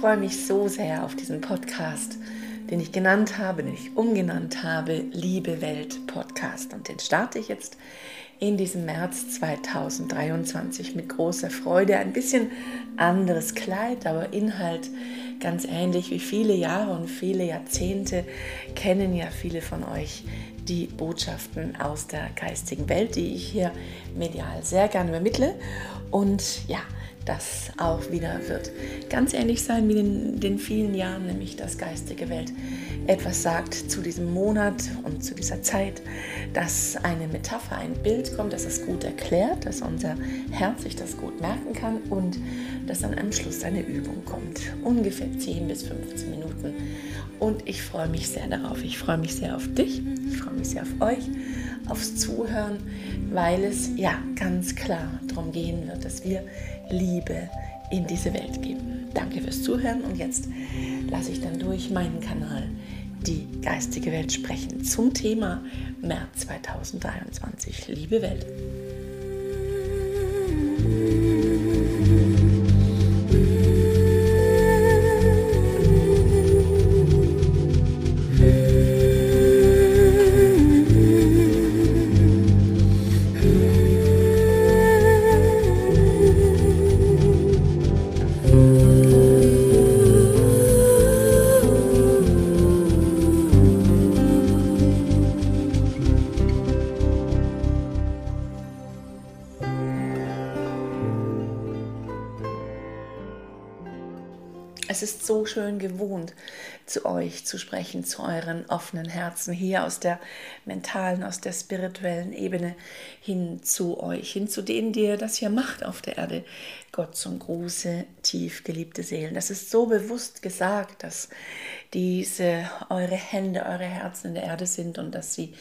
Ich freue mich so sehr auf diesen Podcast, den ich genannt habe, den ich umgenannt habe, Liebe Welt Podcast. Und den starte ich jetzt in diesem März 2023 mit großer Freude. Ein bisschen anderes Kleid, aber Inhalt ganz ähnlich wie viele Jahre und viele Jahrzehnte kennen ja viele von euch die Botschaften aus der geistigen Welt, die ich hier medial sehr gerne übermittle. Und ja, das auch wieder wird ganz ähnlich sein wie in den vielen Jahren, nämlich dass geistige Welt etwas sagt zu diesem Monat und zu dieser Zeit, dass eine Metapher, ein Bild kommt, dass es gut erklärt, dass unser Herz sich das gut merken kann und dass dann am Schluss eine Übung kommt. Ungefähr 10 bis 15 Minuten. Und ich freue mich sehr darauf. Ich freue mich sehr auf dich. Ich freue mich sehr auf euch, aufs Zuhören, weil es ja ganz klar darum gehen wird, dass wir Liebe in diese Welt geben. Danke fürs Zuhören und jetzt lasse ich dann durch meinen Kanal die geistige Welt sprechen zum Thema März 2023. Liebe Welt. Es ist so schön gewohnt, zu euch zu sprechen, zu euren offenen Herzen, hier aus der mentalen, aus der spirituellen Ebene hin zu euch, hin zu denen, die ihr das hier macht auf der Erde. Gott zum Gruße, tief geliebte Seelen. Das ist so bewusst gesagt, dass diese eure Hände, eure Herzen in der Erde sind und dass sie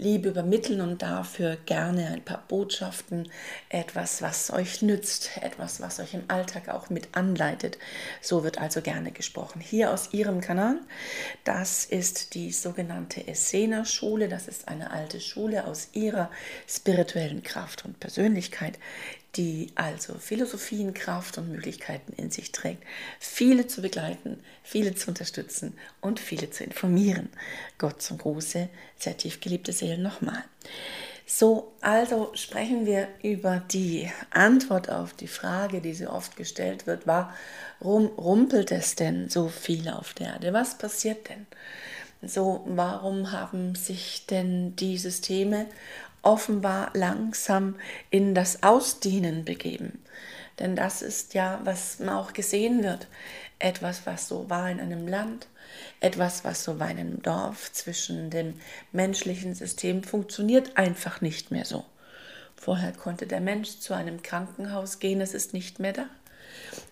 Liebe übermitteln und dafür gerne ein paar Botschaften, etwas, was euch nützt, etwas, was euch im Alltag auch mit anleitet. So wird also gerne gesprochen. Hier aus Ihrem Kanal, das ist die sogenannte Essener-Schule. Das ist eine alte Schule aus Ihrer spirituellen Kraft und Persönlichkeit, die also Philosophien, Kraft und Möglichkeiten in sich trägt, viele zu begleiten, viele zu unterstützen und viele zu informieren. Gott zum Gruße, sehr tief geliebte Seelen nochmal. So, also sprechen wir über die Antwort auf die Frage, die so oft gestellt wird, warum rumpelt es denn so viel auf der Erde? Was passiert denn? So, warum haben sich denn die Systeme offenbar langsam in das Ausdienen begeben. Denn das ist ja, was man auch gesehen wird, etwas, was so war in einem Land, etwas, was so war in einem Dorf zwischen dem menschlichen System, funktioniert einfach nicht mehr so. Vorher konnte der Mensch zu einem Krankenhaus gehen, es ist nicht mehr da.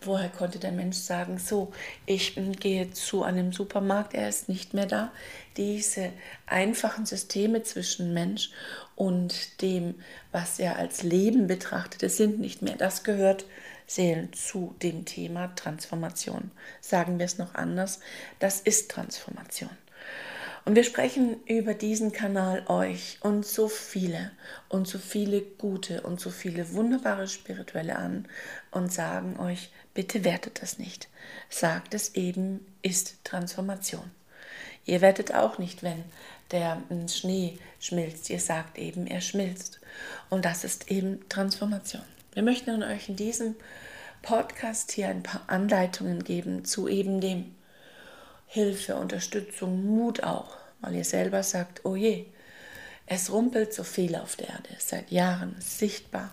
Vorher konnte der Mensch sagen, so, ich gehe zu einem Supermarkt, er ist nicht mehr da. Diese einfachen Systeme zwischen Mensch und dem, was er als Leben betrachtete, sind nicht mehr. Das gehört Seelen zu dem Thema Transformation. Sagen wir es noch anders, das ist Transformation. Und wir sprechen über diesen Kanal euch und so viele und so viele gute und so viele wunderbare Spirituelle an und sagen euch, bitte wertet das nicht. Sagt es eben, ist Transformation. Ihr wertet auch nicht, wenn der Schnee schmilzt. Ihr sagt eben, er schmilzt. Und das ist eben Transformation. Wir möchten euch in diesem Podcast hier ein paar Anleitungen geben zu eben dem. Hilfe, Unterstützung, Mut auch, weil ihr selber sagt, oh je, es rumpelt so viel auf der Erde, seit Jahren sichtbar.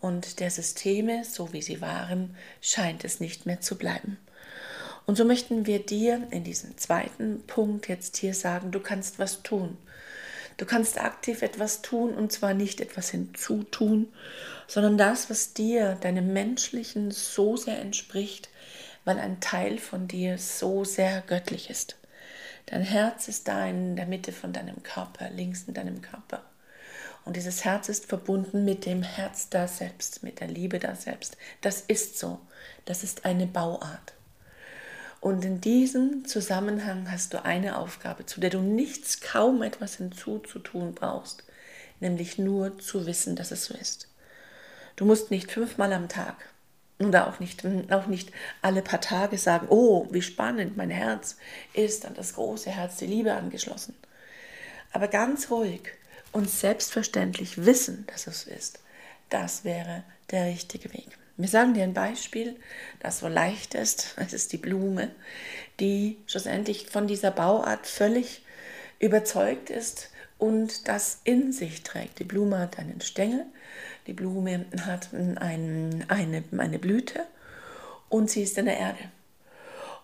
Und der Systeme, so wie sie waren, scheint es nicht mehr zu bleiben. Und so möchten wir dir in diesem zweiten Punkt jetzt hier sagen, du kannst was tun. Du kannst aktiv etwas tun und zwar nicht etwas hinzutun, sondern das, was dir, deinem Menschlichen so sehr entspricht, weil ein Teil von dir so sehr göttlich ist. Dein Herz ist da in der Mitte von deinem Körper, links in deinem Körper. Und dieses Herz ist verbunden mit dem Herz da selbst, mit der Liebe da selbst. Das ist so. Das ist eine Bauart. Und in diesem Zusammenhang hast du eine Aufgabe, zu der du nichts, kaum etwas hinzuzutun brauchst, nämlich nur zu wissen, dass es so ist. Du musst nicht fünfmal am Tag oder auch nicht, auch nicht alle paar Tage sagen, oh, wie spannend, mein Herz ist an das große Herz der Liebe angeschlossen. Aber ganz ruhig und selbstverständlich wissen, dass es ist, das wäre der richtige Weg. Wir sagen dir ein Beispiel, das so leicht ist. Es ist die Blume, die schlussendlich von dieser Bauart völlig überzeugt ist und das in sich trägt. Die Blume hat einen Stängel, die Blume hat ein, eine, eine Blüte und sie ist in der Erde.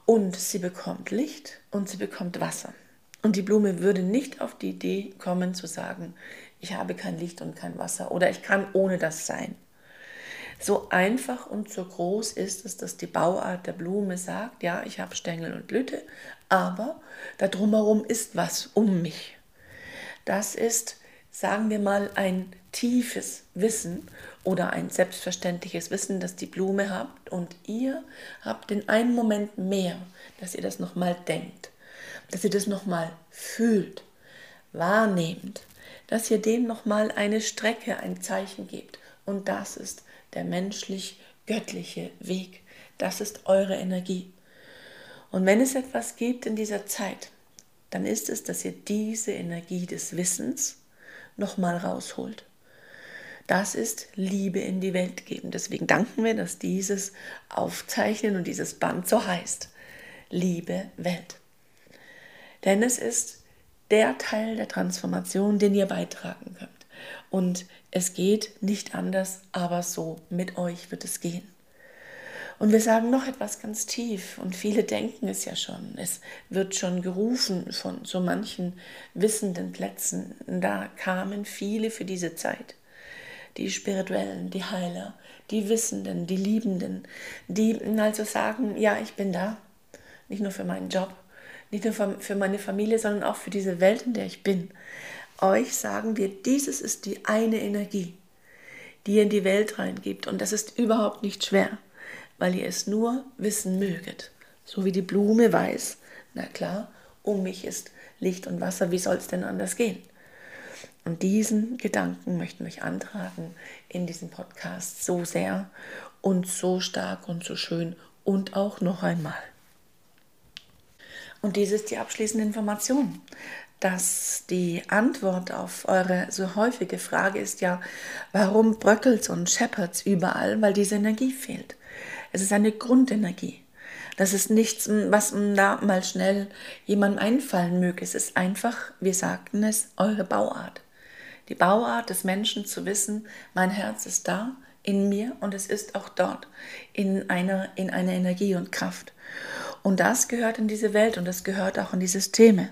Und sie bekommt Licht und sie bekommt Wasser. Und die Blume würde nicht auf die Idee kommen zu sagen, ich habe kein Licht und kein Wasser oder ich kann ohne das sein. So einfach und so groß ist es, dass die Bauart der Blume sagt, ja, ich habe Stängel und Blüte, aber da drumherum ist was um mich. Das ist, sagen wir mal, ein tiefes Wissen oder ein selbstverständliches Wissen, das die Blume habt und ihr habt in einem Moment mehr, dass ihr das nochmal denkt, dass ihr das nochmal fühlt, wahrnehmt, dass ihr dem nochmal eine Strecke, ein Zeichen gebt. Und das ist der menschlich-göttliche Weg. Das ist eure Energie. Und wenn es etwas gibt in dieser Zeit, dann ist es, dass ihr diese Energie des Wissens nochmal rausholt. Das ist Liebe in die Welt geben. Deswegen danken wir, dass dieses Aufzeichnen und dieses Band so heißt. Liebe Welt. Denn es ist der Teil der Transformation, den ihr beitragen könnt. Und es geht nicht anders, aber so mit euch wird es gehen. Und wir sagen noch etwas ganz tief und viele denken es ja schon. Es wird schon gerufen von so manchen wissenden Plätzen. Da kamen viele für diese Zeit. Die Spirituellen, die Heiler, die Wissenden, die Liebenden, die also sagen, ja, ich bin da. Nicht nur für meinen Job, nicht nur für meine Familie, sondern auch für diese Welt, in der ich bin euch sagen wir, dieses ist die eine Energie, die ihr in die Welt reingibt. Und das ist überhaupt nicht schwer, weil ihr es nur wissen möget. So wie die Blume weiß, na klar, um mich ist Licht und Wasser, wie soll es denn anders gehen? Und diesen Gedanken möchten wir euch antragen in diesem Podcast so sehr und so stark und so schön und auch noch einmal. Und dies ist die abschließende Information dass die Antwort auf eure so häufige Frage ist ja, warum bröckelt und scheppert's überall, weil diese Energie fehlt. Es ist eine Grundenergie. Das ist nichts, was da mal schnell jemandem einfallen möge. Es ist einfach, wir sagten es, eure Bauart. Die Bauart des Menschen zu wissen, mein Herz ist da in mir und es ist auch dort in einer, in einer Energie und Kraft. Und das gehört in diese Welt und das gehört auch in die Systeme.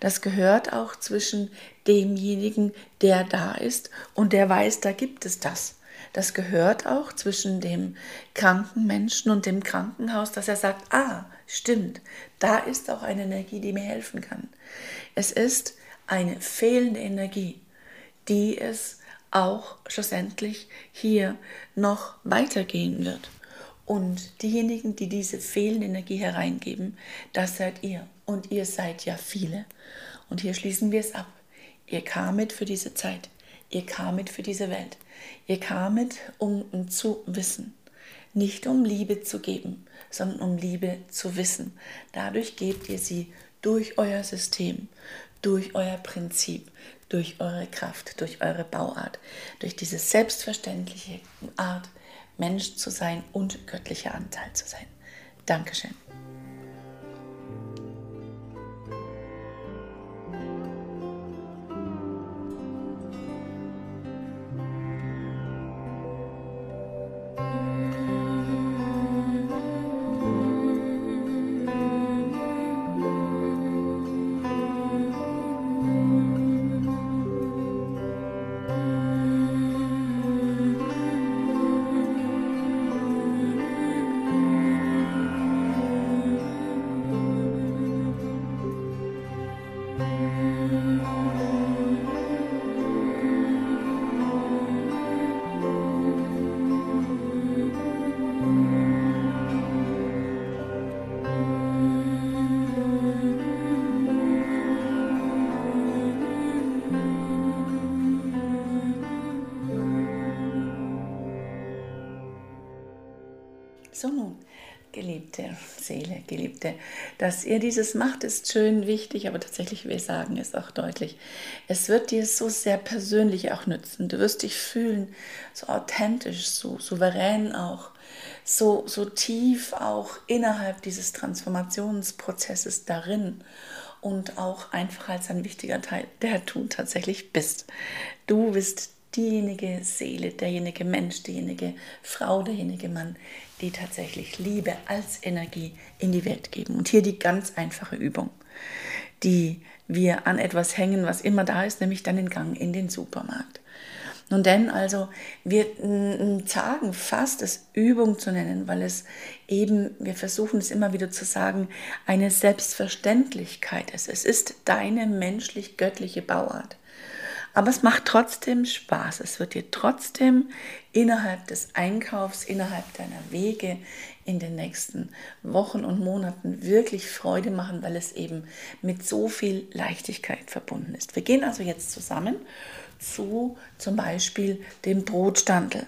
Das gehört auch zwischen demjenigen, der da ist und der weiß, da gibt es das. Das gehört auch zwischen dem kranken Menschen und dem Krankenhaus, dass er sagt, ah, stimmt, da ist auch eine Energie, die mir helfen kann. Es ist eine fehlende Energie, die es auch schlussendlich hier noch weitergehen wird. Und diejenigen, die diese fehlende Energie hereingeben, das seid ihr. Und ihr seid ja viele. Und hier schließen wir es ab. Ihr kamet für diese Zeit. Ihr kamet für diese Welt. Ihr kamet, um, zu wissen. Nicht um Liebe zu geben, sondern um Liebe zu wissen. Dadurch gebt ihr sie durch euer System, durch euer Prinzip, durch eure Kraft, durch eure Bauart, durch diese selbstverständliche Art, Mensch zu sein und göttlicher Anteil zu sein. Dankeschön. Geliebte Seele, geliebte, dass ihr dieses macht, ist schön wichtig, aber tatsächlich, wir sagen es auch deutlich. Es wird dir so sehr persönlich auch nützen. Du wirst dich fühlen, so authentisch, so souverän auch, so, so tief auch innerhalb dieses Transformationsprozesses darin und auch einfach als ein wichtiger Teil, der du tatsächlich bist. Du bist diejenige Seele, derjenige Mensch, diejenige Frau, derjenige Mann, die tatsächlich Liebe als Energie in die Welt geben. Und hier die ganz einfache Übung, die wir an etwas hängen, was immer da ist, nämlich dann den Gang in den Supermarkt. Nun denn, also wir sagen fast es Übung zu nennen, weil es eben, wir versuchen es immer wieder zu sagen, eine Selbstverständlichkeit ist. Es ist deine menschlich-göttliche Bauart. Aber es macht trotzdem Spaß. Es wird dir trotzdem innerhalb des Einkaufs, innerhalb deiner Wege in den nächsten Wochen und Monaten wirklich Freude machen, weil es eben mit so viel Leichtigkeit verbunden ist. Wir gehen also jetzt zusammen zu zum Beispiel dem Brotstandel.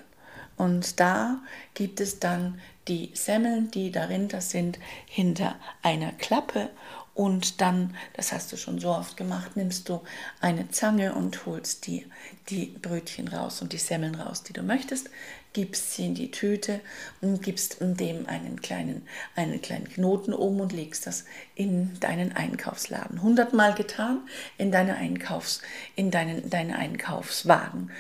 Und da gibt es dann die Semmeln, die dahinter sind, hinter einer Klappe und dann, das hast du schon so oft gemacht, nimmst du eine Zange und holst die, die Brötchen raus und die Semmeln raus, die du möchtest, gibst sie in die Tüte und gibst dem einen kleinen, einen kleinen Knoten um und legst das in deinen Einkaufsladen. Hundertmal getan in, deine Einkaufs, in deinen, deinen Einkaufswagen.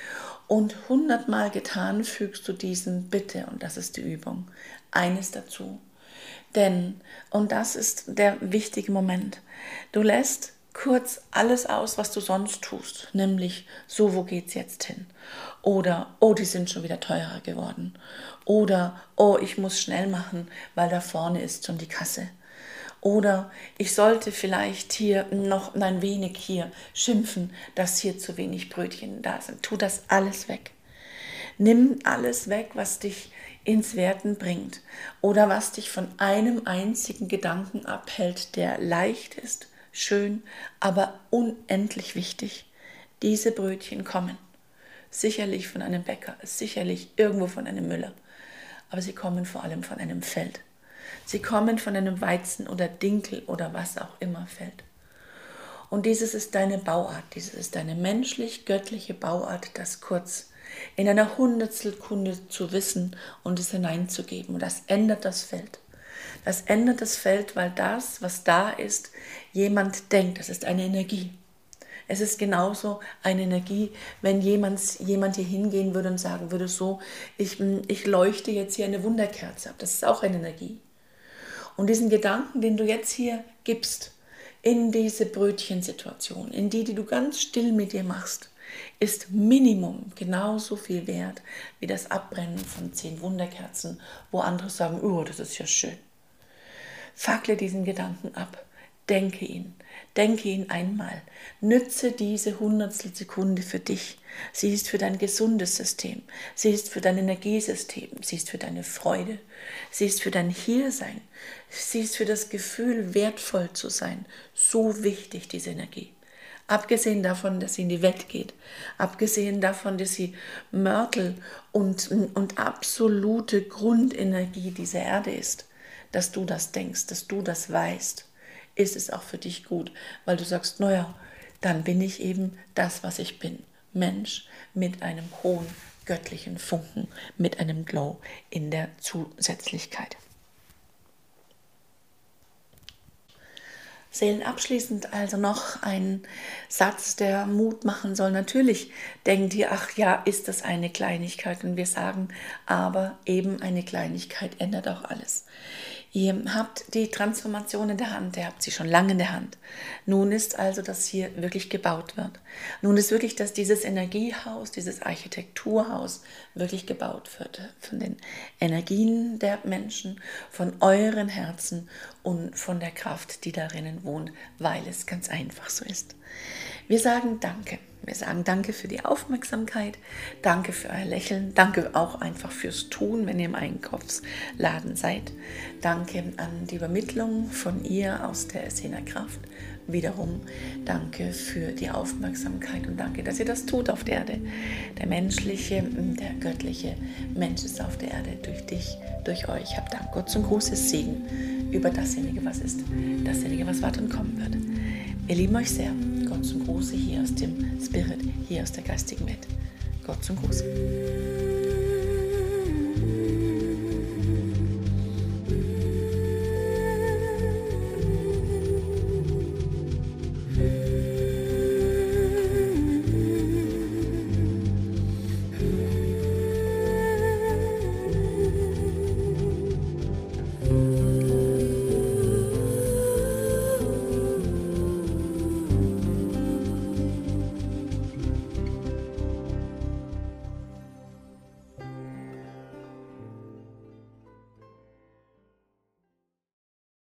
Und hundertmal getan fügst du diesen Bitte, und das ist die Übung, eines dazu denn, und das ist der wichtige Moment, du lässt kurz alles aus, was du sonst tust, nämlich so, wo geht's jetzt hin? Oder, oh, die sind schon wieder teurer geworden. Oder, oh, ich muss schnell machen, weil da vorne ist schon die Kasse. Oder ich sollte vielleicht hier noch ein wenig hier schimpfen, dass hier zu wenig Brötchen da sind. Tu das alles weg. Nimm alles weg, was dich ins Werten bringt oder was dich von einem einzigen Gedanken abhält, der leicht ist, schön, aber unendlich wichtig. Diese Brötchen kommen. Sicherlich von einem Bäcker, sicherlich irgendwo von einem Müller, aber sie kommen vor allem von einem Feld. Sie kommen von einem Weizen oder Dinkel oder was auch immer Feld. Und dieses ist deine Bauart, dieses ist deine menschlich-göttliche Bauart, das kurz in einer Hundertstelkunde zu wissen und es hineinzugeben. Und das ändert das Feld. Das ändert das Feld, weil das, was da ist, jemand denkt. Das ist eine Energie. Es ist genauso eine Energie, wenn jemand, jemand hier hingehen würde und sagen würde, so, ich, ich leuchte jetzt hier eine Wunderkerze ab. Das ist auch eine Energie. Und diesen Gedanken, den du jetzt hier gibst, in diese Brötchensituation, in die, die du ganz still mit dir machst, ist Minimum genauso viel wert wie das Abbrennen von zehn Wunderkerzen, wo andere sagen, oh, das ist ja schön. Fackle diesen Gedanken ab. Denke ihn, denke ihn einmal. Nütze diese Hundertstel Sekunde für dich. Sie ist für dein gesundes System. Sie ist für dein Energiesystem. Sie ist für deine Freude. Sie ist für dein Hiersein. Sie ist für das Gefühl, wertvoll zu sein. So wichtig, diese Energie. Abgesehen davon, dass sie in die Welt geht. Abgesehen davon, dass sie Mörtel und, und absolute Grundenergie dieser Erde ist. Dass du das denkst, dass du das weißt, ist es auch für dich gut, weil du sagst, naja, dann bin ich eben das, was ich bin. Mensch mit einem hohen göttlichen Funken, mit einem Glow in der Zusätzlichkeit. Seelenabschließend also noch ein Satz, der Mut machen soll. Natürlich denkt ihr, ach ja, ist das eine Kleinigkeit? Und wir sagen, aber eben eine Kleinigkeit ändert auch alles. Ihr habt die Transformation in der Hand, ihr habt sie schon lange in der Hand. Nun ist also, dass hier wirklich gebaut wird. Nun ist wirklich, dass dieses Energiehaus, dieses Architekturhaus wirklich gebaut wird von den Energien der Menschen, von euren Herzen und von der Kraft, die darinnen wohnt, weil es ganz einfach so ist. Wir sagen Danke. Wir sagen Danke für die Aufmerksamkeit, danke für euer Lächeln, danke auch einfach fürs Tun, wenn ihr im Einkaufsladen seid. Danke an die Übermittlung von ihr aus der Essener Kraft. Wiederum danke für die Aufmerksamkeit und danke, dass ihr das tut auf der Erde. Der menschliche, der göttliche Mensch ist auf der Erde durch dich, durch euch. Hab Dank. Gott zum großes Segen über dasjenige, was ist, dasjenige, was wart und kommen wird. Wir lieben euch sehr. Gott zum Große hier aus dem Spirit, hier aus der geistigen Welt. Gott zum Große.